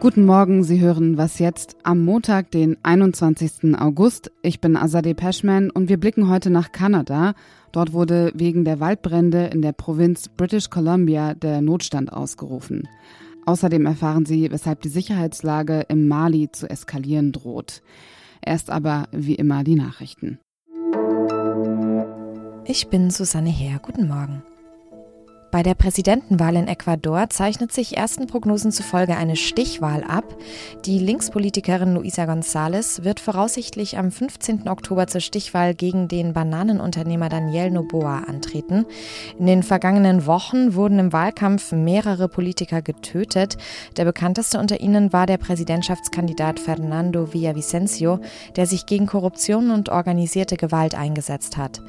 Guten Morgen, Sie hören Was jetzt am Montag, den 21. August. Ich bin Azadeh Peschman und wir blicken heute nach Kanada. Dort wurde wegen der Waldbrände in der Provinz British Columbia der Notstand ausgerufen. Außerdem erfahren Sie, weshalb die Sicherheitslage im Mali zu eskalieren droht. Erst aber wie immer die Nachrichten. Ich bin Susanne Heer. Guten Morgen. Bei der Präsidentenwahl in Ecuador zeichnet sich ersten Prognosen zufolge eine Stichwahl ab. Die Linkspolitikerin Luisa González wird voraussichtlich am 15. Oktober zur Stichwahl gegen den Bananenunternehmer Daniel Noboa antreten. In den vergangenen Wochen wurden im Wahlkampf mehrere Politiker getötet. Der bekannteste unter ihnen war der Präsidentschaftskandidat Fernando Villavicencio, der sich gegen Korruption und organisierte Gewalt eingesetzt hat.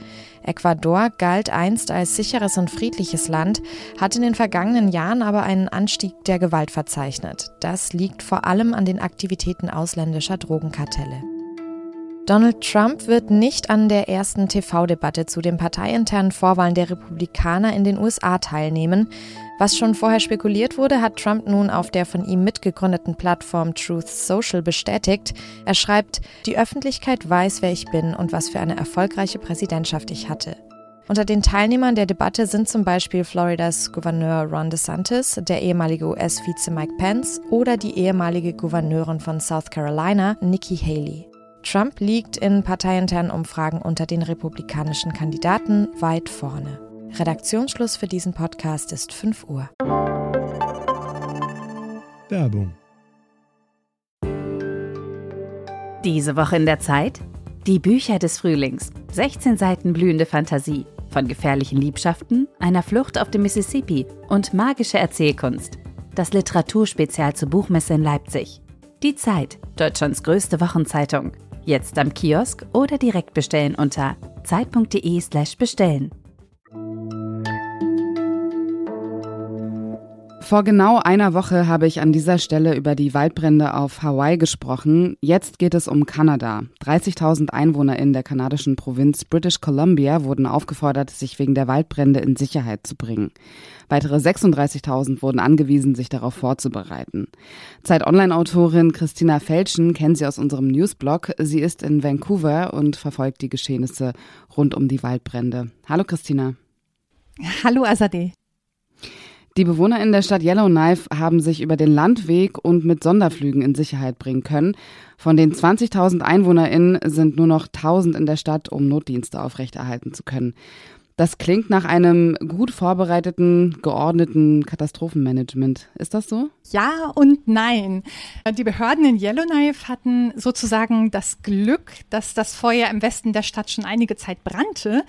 Ecuador galt einst als sicheres und friedliches Land, hat in den vergangenen Jahren aber einen Anstieg der Gewalt verzeichnet. Das liegt vor allem an den Aktivitäten ausländischer Drogenkartelle. Donald Trump wird nicht an der ersten TV-Debatte zu den parteiinternen Vorwahlen der Republikaner in den USA teilnehmen. Was schon vorher spekuliert wurde, hat Trump nun auf der von ihm mitgegründeten Plattform Truth Social bestätigt. Er schreibt, die Öffentlichkeit weiß, wer ich bin und was für eine erfolgreiche Präsidentschaft ich hatte. Unter den Teilnehmern der Debatte sind zum Beispiel Floridas Gouverneur Ron DeSantis, der ehemalige US-Vize Mike Pence oder die ehemalige Gouverneurin von South Carolina, Nikki Haley. Trump liegt in parteiinternen Umfragen unter den republikanischen Kandidaten weit vorne. Redaktionsschluss für diesen Podcast ist 5 Uhr. Werbung. Diese Woche in der Zeit? Die Bücher des Frühlings. 16 Seiten blühende Fantasie. Von gefährlichen Liebschaften, einer Flucht auf dem Mississippi und magische Erzählkunst. Das Literaturspezial zur Buchmesse in Leipzig. Die Zeit, Deutschlands größte Wochenzeitung. Jetzt am Kiosk oder direkt bestellen unter zeit.de/slash Vor genau einer Woche habe ich an dieser Stelle über die Waldbrände auf Hawaii gesprochen. Jetzt geht es um Kanada. 30.000 Einwohner in der kanadischen Provinz British Columbia wurden aufgefordert, sich wegen der Waldbrände in Sicherheit zu bringen. Weitere 36.000 wurden angewiesen, sich darauf vorzubereiten. Zeit-Online-Autorin Christina Felschen kennen Sie aus unserem Newsblog. Sie ist in Vancouver und verfolgt die Geschehnisse rund um die Waldbrände. Hallo Christina. Hallo Azadeh. Die Bewohner in der Stadt Yellowknife haben sich über den Landweg und mit Sonderflügen in Sicherheit bringen können. Von den 20.000 EinwohnerInnen sind nur noch 1.000 in der Stadt, um Notdienste aufrechterhalten zu können. Das klingt nach einem gut vorbereiteten, geordneten Katastrophenmanagement. Ist das so? Ja und nein. Die Behörden in Yellowknife hatten sozusagen das Glück, dass das Feuer im Westen der Stadt schon einige Zeit brannte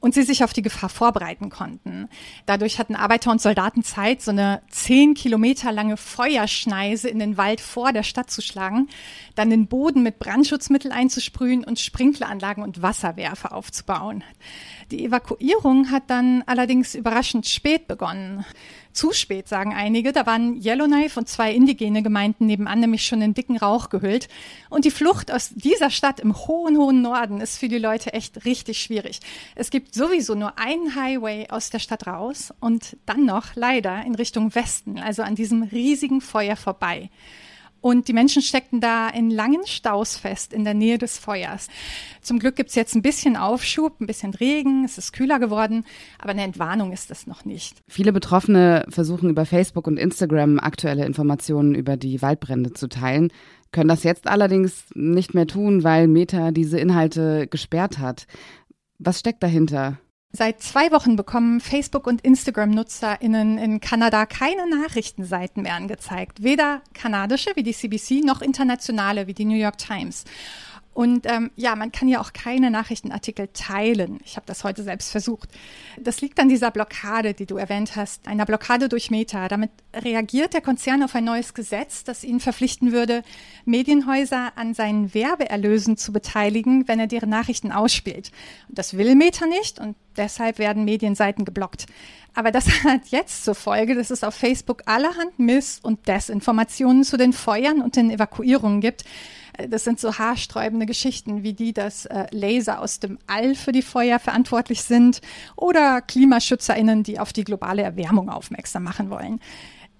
und sie sich auf die Gefahr vorbereiten konnten. Dadurch hatten Arbeiter und Soldaten Zeit, so eine zehn Kilometer lange Feuerschneise in den Wald vor der Stadt zu schlagen, dann den Boden mit Brandschutzmittel einzusprühen und Sprinkleranlagen und Wasserwerfer aufzubauen. Die Evakuierung hat dann allerdings überraschend spät begonnen. Zu spät, sagen einige. Da waren Yellowknife und zwei indigene Gemeinden nebenan nämlich schon in dicken Rauch gehüllt. Und die Flucht aus dieser Stadt im hohen, hohen Norden ist für die Leute echt richtig schwierig. Es gibt sowieso nur einen Highway aus der Stadt raus und dann noch leider in Richtung Westen, also an diesem riesigen Feuer vorbei. Und die Menschen steckten da in langen Staus fest in der Nähe des Feuers. Zum Glück gibt's jetzt ein bisschen Aufschub, ein bisschen Regen, es ist kühler geworden, aber eine Entwarnung ist das noch nicht. Viele Betroffene versuchen über Facebook und Instagram aktuelle Informationen über die Waldbrände zu teilen, können das jetzt allerdings nicht mehr tun, weil Meta diese Inhalte gesperrt hat. Was steckt dahinter? Seit zwei Wochen bekommen Facebook- und Instagram-NutzerInnen in Kanada keine Nachrichtenseiten mehr angezeigt. Weder kanadische wie die CBC noch internationale wie die New York Times. Und ähm, ja, man kann ja auch keine Nachrichtenartikel teilen. Ich habe das heute selbst versucht. Das liegt an dieser Blockade, die du erwähnt hast, einer Blockade durch Meta. Damit reagiert der Konzern auf ein neues Gesetz, das ihn verpflichten würde, Medienhäuser an seinen Werbeerlösen zu beteiligen, wenn er deren Nachrichten ausspielt. Und das will Meta nicht und deshalb werden Medienseiten geblockt. Aber das hat jetzt zur Folge, dass es auf Facebook allerhand Miss- und Desinformationen zu den Feuern und den Evakuierungen gibt das sind so haarsträubende Geschichten wie die, dass äh, Laser aus dem All für die Feuer verantwortlich sind oder KlimaschützerInnen, die auf die globale Erwärmung aufmerksam machen wollen.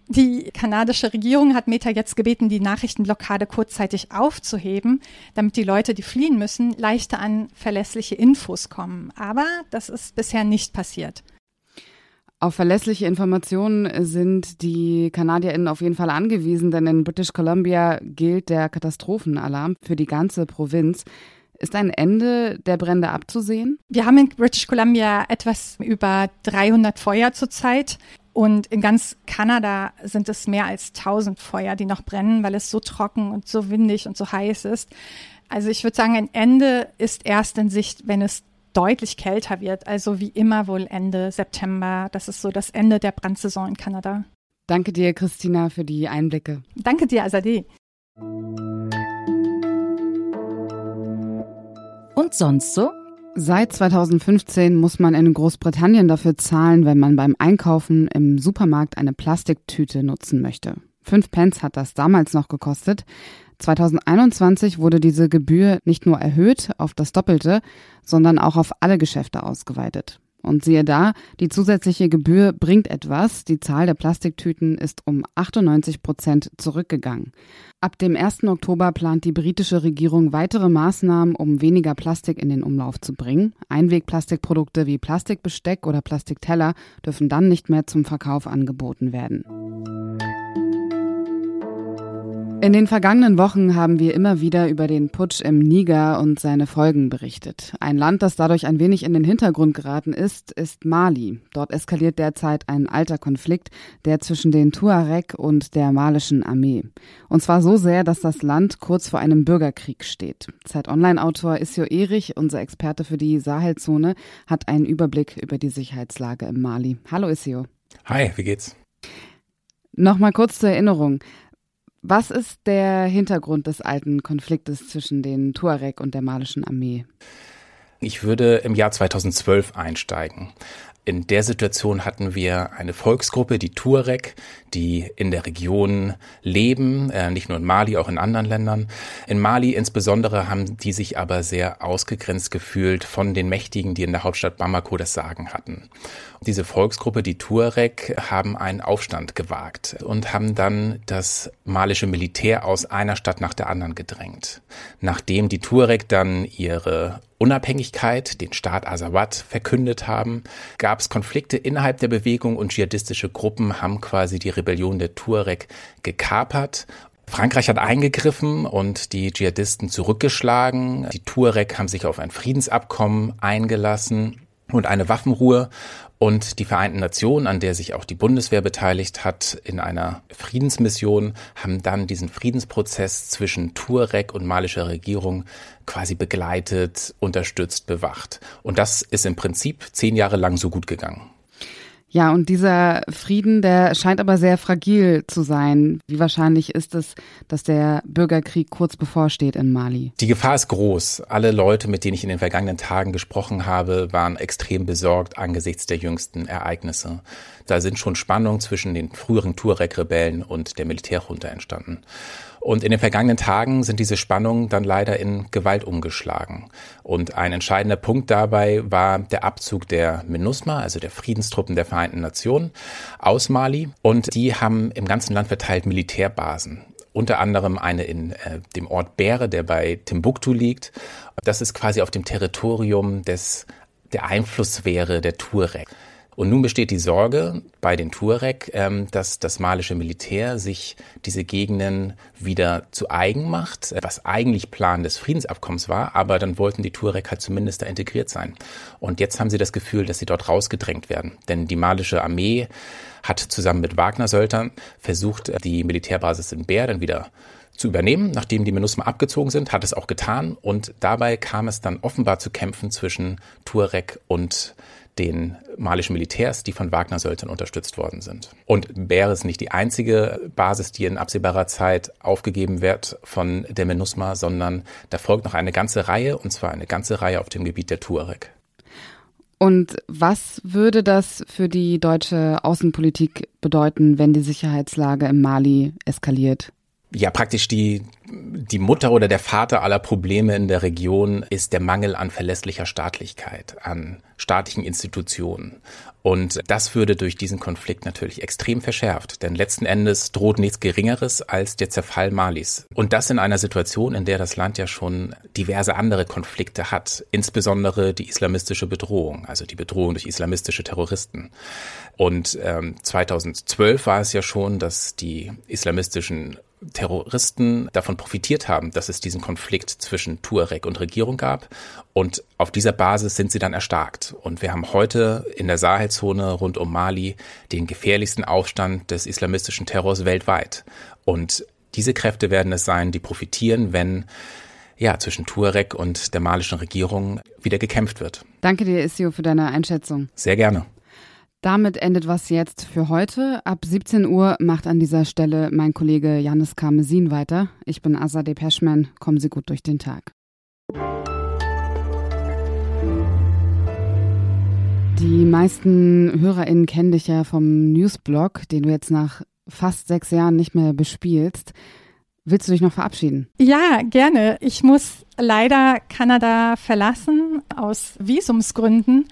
Die kanadische Regierung hat Meta jetzt gebeten, die Nachrichtenblockade kurzzeitig aufzuheben, damit die Leute, die fliehen müssen, leichter an verlässliche Infos kommen. Aber das ist bisher nicht passiert. Auf verlässliche Informationen sind die KanadierInnen auf jeden Fall angewiesen, denn in British Columbia gilt der Katastrophenalarm für die ganze Provinz. Ist ein Ende der Brände abzusehen? Wir haben in British Columbia etwas über 300 Feuer zurzeit. Und in ganz Kanada sind es mehr als 1000 Feuer, die noch brennen, weil es so trocken und so windig und so heiß ist. Also ich würde sagen, ein Ende ist erst in Sicht, wenn es deutlich kälter wird. Also wie immer wohl Ende September. Das ist so das Ende der Brandsaison in Kanada. Danke dir, Christina, für die Einblicke. Danke dir, Azadeh. Und sonst so? Seit 2015 muss man in Großbritannien dafür zahlen, wenn man beim Einkaufen im Supermarkt eine Plastiktüte nutzen möchte. Fünf Pence hat das damals noch gekostet. 2021 wurde diese Gebühr nicht nur erhöht auf das Doppelte, sondern auch auf alle Geschäfte ausgeweitet. Und siehe da, die zusätzliche Gebühr bringt etwas. Die Zahl der Plastiktüten ist um 98 Prozent zurückgegangen. Ab dem 1. Oktober plant die britische Regierung weitere Maßnahmen, um weniger Plastik in den Umlauf zu bringen. Einwegplastikprodukte wie Plastikbesteck oder Plastikteller dürfen dann nicht mehr zum Verkauf angeboten werden. In den vergangenen Wochen haben wir immer wieder über den Putsch im Niger und seine Folgen berichtet. Ein Land, das dadurch ein wenig in den Hintergrund geraten ist, ist Mali. Dort eskaliert derzeit ein alter Konflikt, der zwischen den Tuareg und der malischen Armee. Und zwar so sehr, dass das Land kurz vor einem Bürgerkrieg steht. Zeit Online-Autor Isio Erich, unser Experte für die Sahelzone, hat einen Überblick über die Sicherheitslage im Mali. Hallo Isio. Hi, wie geht's? Nochmal kurz zur Erinnerung. Was ist der Hintergrund des alten Konfliktes zwischen den Tuareg und der malischen Armee? Ich würde im Jahr 2012 einsteigen. In der Situation hatten wir eine Volksgruppe, die Tuareg, die in der Region leben, äh, nicht nur in Mali, auch in anderen Ländern. In Mali insbesondere haben die sich aber sehr ausgegrenzt gefühlt von den Mächtigen, die in der Hauptstadt Bamako das Sagen hatten. Diese Volksgruppe, die Tuareg, haben einen Aufstand gewagt und haben dann das malische Militär aus einer Stadt nach der anderen gedrängt. Nachdem die Tuareg dann ihre Unabhängigkeit, den Staat Azawad, verkündet haben, gab es Konflikte innerhalb der Bewegung und dschihadistische Gruppen haben quasi die Rebellion der Tuareg gekapert Frankreich hat eingegriffen und die Dschihadisten zurückgeschlagen. Die Tuareg haben sich auf ein Friedensabkommen eingelassen und eine Waffenruhe und die Vereinten Nationen, an der sich auch die Bundeswehr beteiligt hat, in einer Friedensmission, haben dann diesen Friedensprozess zwischen Tuareg und malischer Regierung quasi begleitet, unterstützt, bewacht. Und das ist im Prinzip zehn Jahre lang so gut gegangen. Ja, und dieser Frieden, der scheint aber sehr fragil zu sein. Wie wahrscheinlich ist es, dass der Bürgerkrieg kurz bevorsteht in Mali? Die Gefahr ist groß. Alle Leute, mit denen ich in den vergangenen Tagen gesprochen habe, waren extrem besorgt angesichts der jüngsten Ereignisse. Da sind schon Spannungen zwischen den früheren Tuareg-Rebellen und der Militärjunta entstanden. Und in den vergangenen Tagen sind diese Spannungen dann leider in Gewalt umgeschlagen. Und ein entscheidender Punkt dabei war der Abzug der MINUSMA, also der Friedenstruppen der Vereinten Nationen, aus Mali. Und die haben im ganzen Land verteilt Militärbasen unter anderem eine in äh, dem Ort Bäre, der bei Timbuktu liegt. Das ist quasi auf dem Territorium des der Einflusssphäre der Tuareg. Und nun besteht die Sorge bei den Tuareg, ähm, dass das malische Militär sich diese Gegenden wieder zu eigen macht, was eigentlich Plan des Friedensabkommens war, aber dann wollten die Tuareg halt zumindest da integriert sein. Und jetzt haben sie das Gefühl, dass sie dort rausgedrängt werden. Denn die malische Armee hat zusammen mit Wagner-Söldern versucht, die Militärbasis in Bär dann wieder zu übernehmen, nachdem die MINUSMA abgezogen sind, hat es auch getan und dabei kam es dann offenbar zu Kämpfen zwischen Tuareg und den malischen Militärs, die von Wagner-Söldern unterstützt worden sind. Und Bär ist nicht die einzige Basis, die in absehbarer Zeit aufgegeben wird von der MINUSMA, sondern da folgt noch eine ganze Reihe, und zwar eine ganze Reihe auf dem Gebiet der Tuareg. Und was würde das für die deutsche Außenpolitik bedeuten, wenn die Sicherheitslage im Mali eskaliert? Ja praktisch die, die Mutter oder der Vater aller Probleme in der Region ist der Mangel an verlässlicher Staatlichkeit, an staatlichen Institutionen. Und das würde durch diesen Konflikt natürlich extrem verschärft, denn letzten Endes droht nichts Geringeres als der Zerfall Malis. Und das in einer Situation, in der das Land ja schon diverse andere Konflikte hat, insbesondere die islamistische Bedrohung, also die Bedrohung durch islamistische Terroristen. Und ähm, 2012 war es ja schon, dass die islamistischen Terroristen davon profitiert haben, dass es diesen Konflikt zwischen Tuareg und Regierung gab. Und auf dieser Basis sind sie dann erstarkt. Und wir haben heute in der Sahelzone rund um Mali den gefährlichsten Aufstand des islamistischen Terrors weltweit. Und diese Kräfte werden es sein, die profitieren, wenn ja, zwischen Tuareg und der malischen Regierung wieder gekämpft wird. Danke dir, Isio, für deine Einschätzung. Sehr gerne. Damit endet was jetzt für heute. Ab 17 Uhr macht an dieser Stelle mein Kollege Janis Karmesin weiter. Ich bin Azadeh Peschman. Kommen Sie gut durch den Tag. Die meisten HörerInnen kennen dich ja vom Newsblog, den du jetzt nach fast sechs Jahren nicht mehr bespielst. Willst du dich noch verabschieden? Ja, gerne. Ich muss leider Kanada verlassen aus Visumsgründen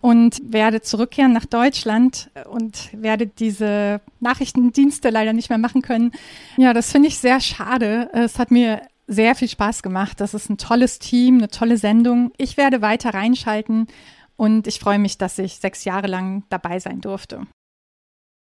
und werde zurückkehren nach Deutschland und werde diese Nachrichtendienste leider nicht mehr machen können. Ja, das finde ich sehr schade. Es hat mir sehr viel Spaß gemacht. Das ist ein tolles Team, eine tolle Sendung. Ich werde weiter reinschalten und ich freue mich, dass ich sechs Jahre lang dabei sein durfte.